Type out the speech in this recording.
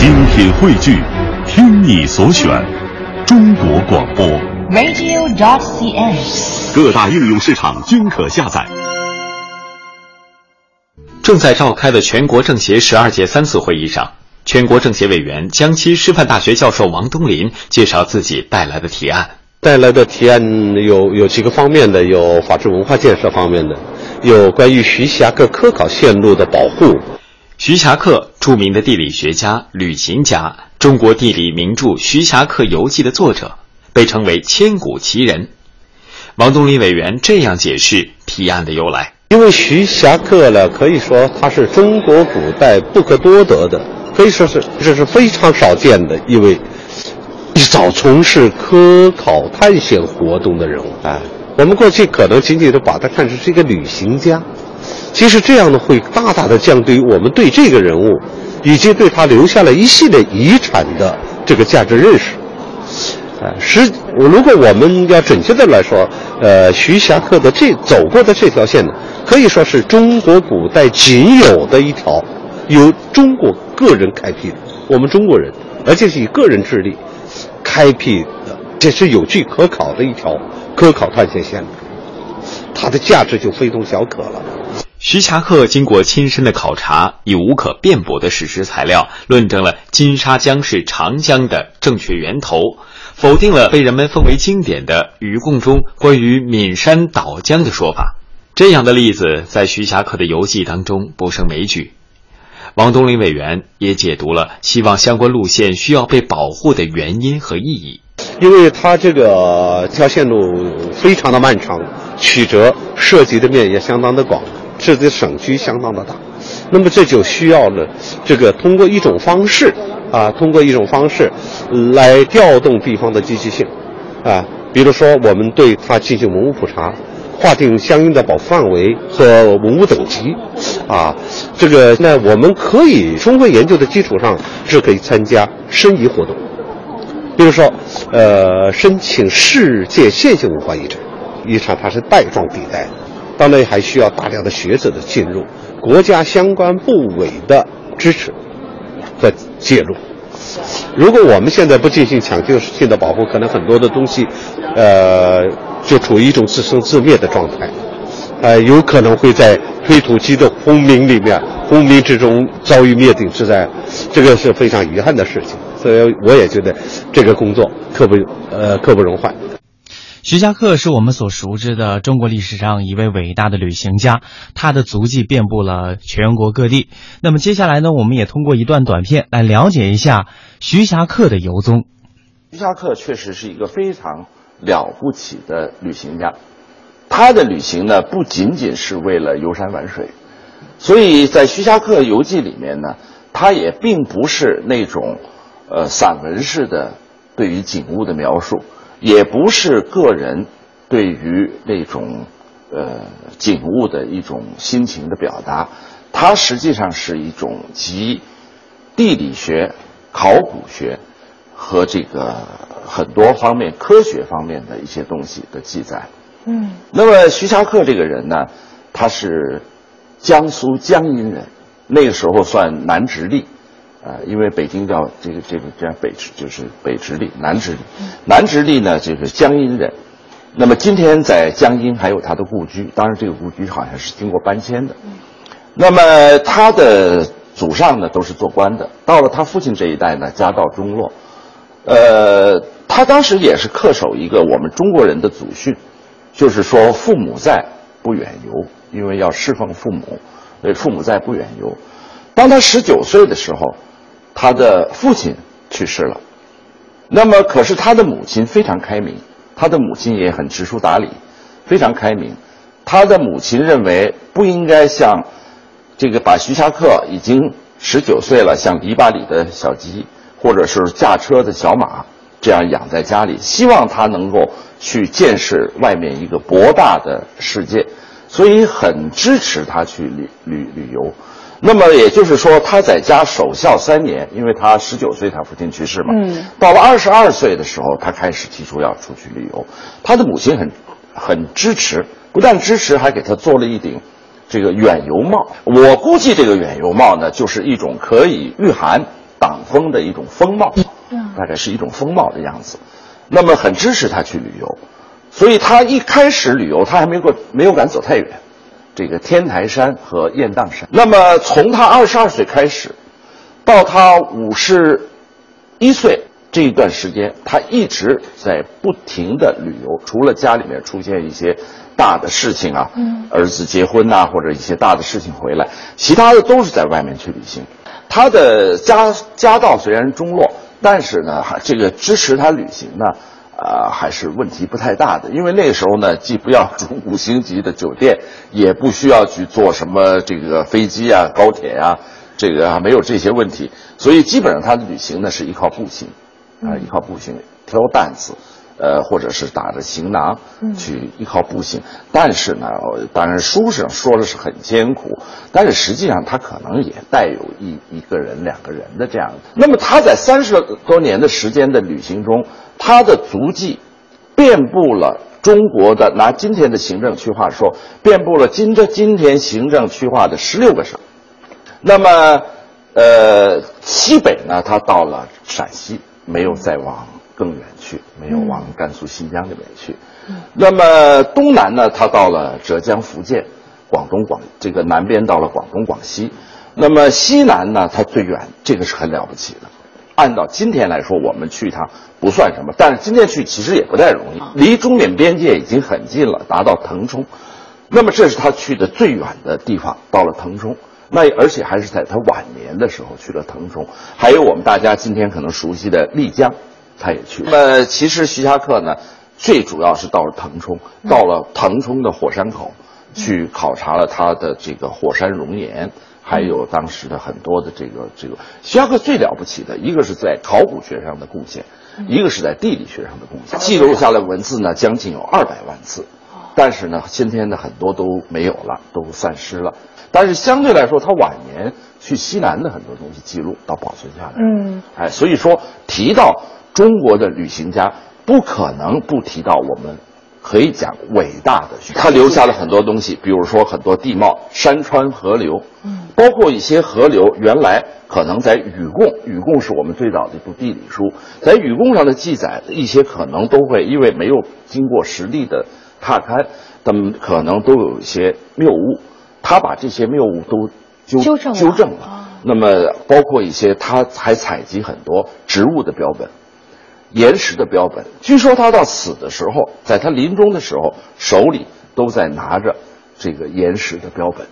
精品汇聚，听你所选，中国广播。radio.dot.cn，。各大应用市场均可下载。正在召开的全国政协十二届三次会议上，全国政协委员、江西师范大学教授王东林介绍自己带来的提案。带来的提案有有几个方面的，有法治文化建设方面的，有关于徐霞客科考线路的保护。徐霞客，著名的地理学家、旅行家，中国地理名著《徐霞客游记》的作者，被称为千古奇人。王东林委员这样解释提案的由来：因为徐霞客呢，可以说他是中国古代不可多得的，可以说是这是非常少见的一位一早从事科考探险活动的人物啊。我们过去可能仅仅的把他看成是一个旅行家，其实这样呢，会大大的降低我们对这个人物以及对他留下了一系列遗产的这个价值认识。啊，实如果我们要准确的来说，呃，徐霞客的这走过的这条线呢，可以说是中国古代仅有的一条由中国个人开辟的，我们中国人，而且是以个人之力开辟的，这是有据可考的一条科考探险线，它的价值就非同小可了。徐霞客经过亲身的考察，以无可辩驳的史实材料，论证了金沙江是长江的正确源头，否定了被人们奉为经典的余共中关于岷山倒江的说法。这样的例子在徐霞客的游记当中不胜枚举。王东林委员也解读了希望相关路线需要被保护的原因和意义。因为它这个这条线路非常的漫长，曲折，涉及的面也相当的广，涉及的省区相当的大。那么这就需要了这个通过一种方式啊，通过一种方式来调动地方的积极性啊，比如说我们对它进行文物普查。划定相应的保护范围和文物等级，啊，这个那我们可以充分研究的基础上，是可以参加申遗活动。比如说，呃，申请世界线性文化遗产，遗产它是带状地带的，当然还需要大量的学者的进入，国家相关部委的支持和介入。如果我们现在不进行抢救性的保护，可能很多的东西，呃，就处于一种自生自灭的状态，呃，有可能会在推土机的轰鸣里面，轰鸣之中遭遇灭顶之灾，这个是非常遗憾的事情。所以我也觉得这个工作刻不呃刻不容缓。徐霞客是我们所熟知的中国历史上一位伟大的旅行家，他的足迹遍布了全国各地。那么接下来呢，我们也通过一段短片来了解一下徐霞客的游踪。徐霞客确实是一个非常了不起的旅行家，他的旅行呢不仅仅是为了游山玩水，所以在《徐霞客游记》里面呢，他也并不是那种呃散文式的对于景物的描述。也不是个人对于那种呃景物的一种心情的表达，它实际上是一种集地理学、考古学和这个很多方面科学方面的一些东西的记载。嗯，那么徐霞客这个人呢，他是江苏江阴人，那个时候算南直隶。啊、呃，因为北京叫这个这个叫北直，就是北直隶、南直隶。南直隶呢，就是江阴人。那么今天在江阴还有他的故居，当然这个故居好像是经过搬迁的。那么他的祖上呢都是做官的，到了他父亲这一代呢，家道中落。呃，他当时也是恪守一个我们中国人的祖训，就是说父母在，不远游，因为要侍奉父母，所以父母在不远游。当他十九岁的时候，他的父亲去世了，那么可是他的母亲非常开明，他的母亲也很知书达理，非常开明。他的母亲认为不应该像这个把徐霞客已经十九岁了，像篱笆里的小鸡，或者是驾车的小马这样养在家里，希望他能够去见识外面一个博大的世界，所以很支持他去旅旅旅游。那么也就是说，他在家守孝三年，因为他十九岁他父亲去世嘛。嗯。到了二十二岁的时候，他开始提出要出去旅游。他的母亲很很支持，不但支持，还给他做了一顶这个远游帽。我估计这个远游帽呢，就是一种可以御寒挡风的一种风貌，大概是一种风帽的样子。那么很支持他去旅游，所以他一开始旅游，他还没过没有敢走太远，这个天台山和雁荡山。那么从他二十二岁开始，到他五十一岁这一段时间，他一直在不停的旅游，除了家里面出现一些大的事情啊，儿子结婚呐、或者一些大的事情回来，其他的都是在外面去旅行。他的家家道虽然中落，但是呢，还这个支持他旅行呢，啊，还是问题不太大的。因为那时候呢，既不要住五星级的酒店，也不需要去坐什么这个飞机啊、高铁啊，这个啊没有这些问题，所以基本上他的旅行呢是依靠步行，啊，依靠步行挑担子。呃，或者是打着行囊去依靠步行，但是呢，呃当然书上说的是很艰苦，但是实际上他可能也带有一一个人、两个人的这样。那么他在三十多年的时间的旅行中，他的足迹遍布了中国的，拿今天的行政区划说，遍布了今这今天行政区划的十六个省。那么，呃，西北呢，他到了陕西，没有再往更远去，没有往甘肃、新疆那边去。那么东南呢，他到了浙江、福建、广东、广这个南边到了广东、广西。那么西南呢，它最远，这个是很了不起的。按照今天来说，我们去一趟不算什么，但是今天去其实也不太容易，离中缅边界已经很近了，达到腾冲。那么这是他去的最远的地方，到了腾冲。那而且还是在他晚年的时候去了腾冲，还有我们大家今天可能熟悉的丽江，他也去。那么其实徐霞客呢，最主要是到了腾冲，到了腾冲的火山口，去考察了他的这个火山熔岩，还有当时的很多的这个这个。徐霞客最了不起的一个是在考古学上的贡献，一个是在地理学上的贡献。记录下来文字呢，将近有二百万字。但是呢，今天的很多都没有了，都散失了。但是相对来说，他晚年去西南的很多东西记录到保存下来。嗯，哎，所以说提到中国的旅行家，不可能不提到我们可以讲伟大的他留下了很多东西，比如说很多地貌、山川、河流，嗯，包括一些河流原来可能在禹贡，禹贡是我们最早的一部地理书，在禹贡上的记载，一些可能都会因为没有经过实地的踏勘，他们可能都有一些谬误。他把这些谬误都纠纠正了纠正了。那么包括一些，他还采集很多植物的标本、岩石的标本。据说他到死的时候，在他临终的时候，手里都在拿着这个岩石的标本。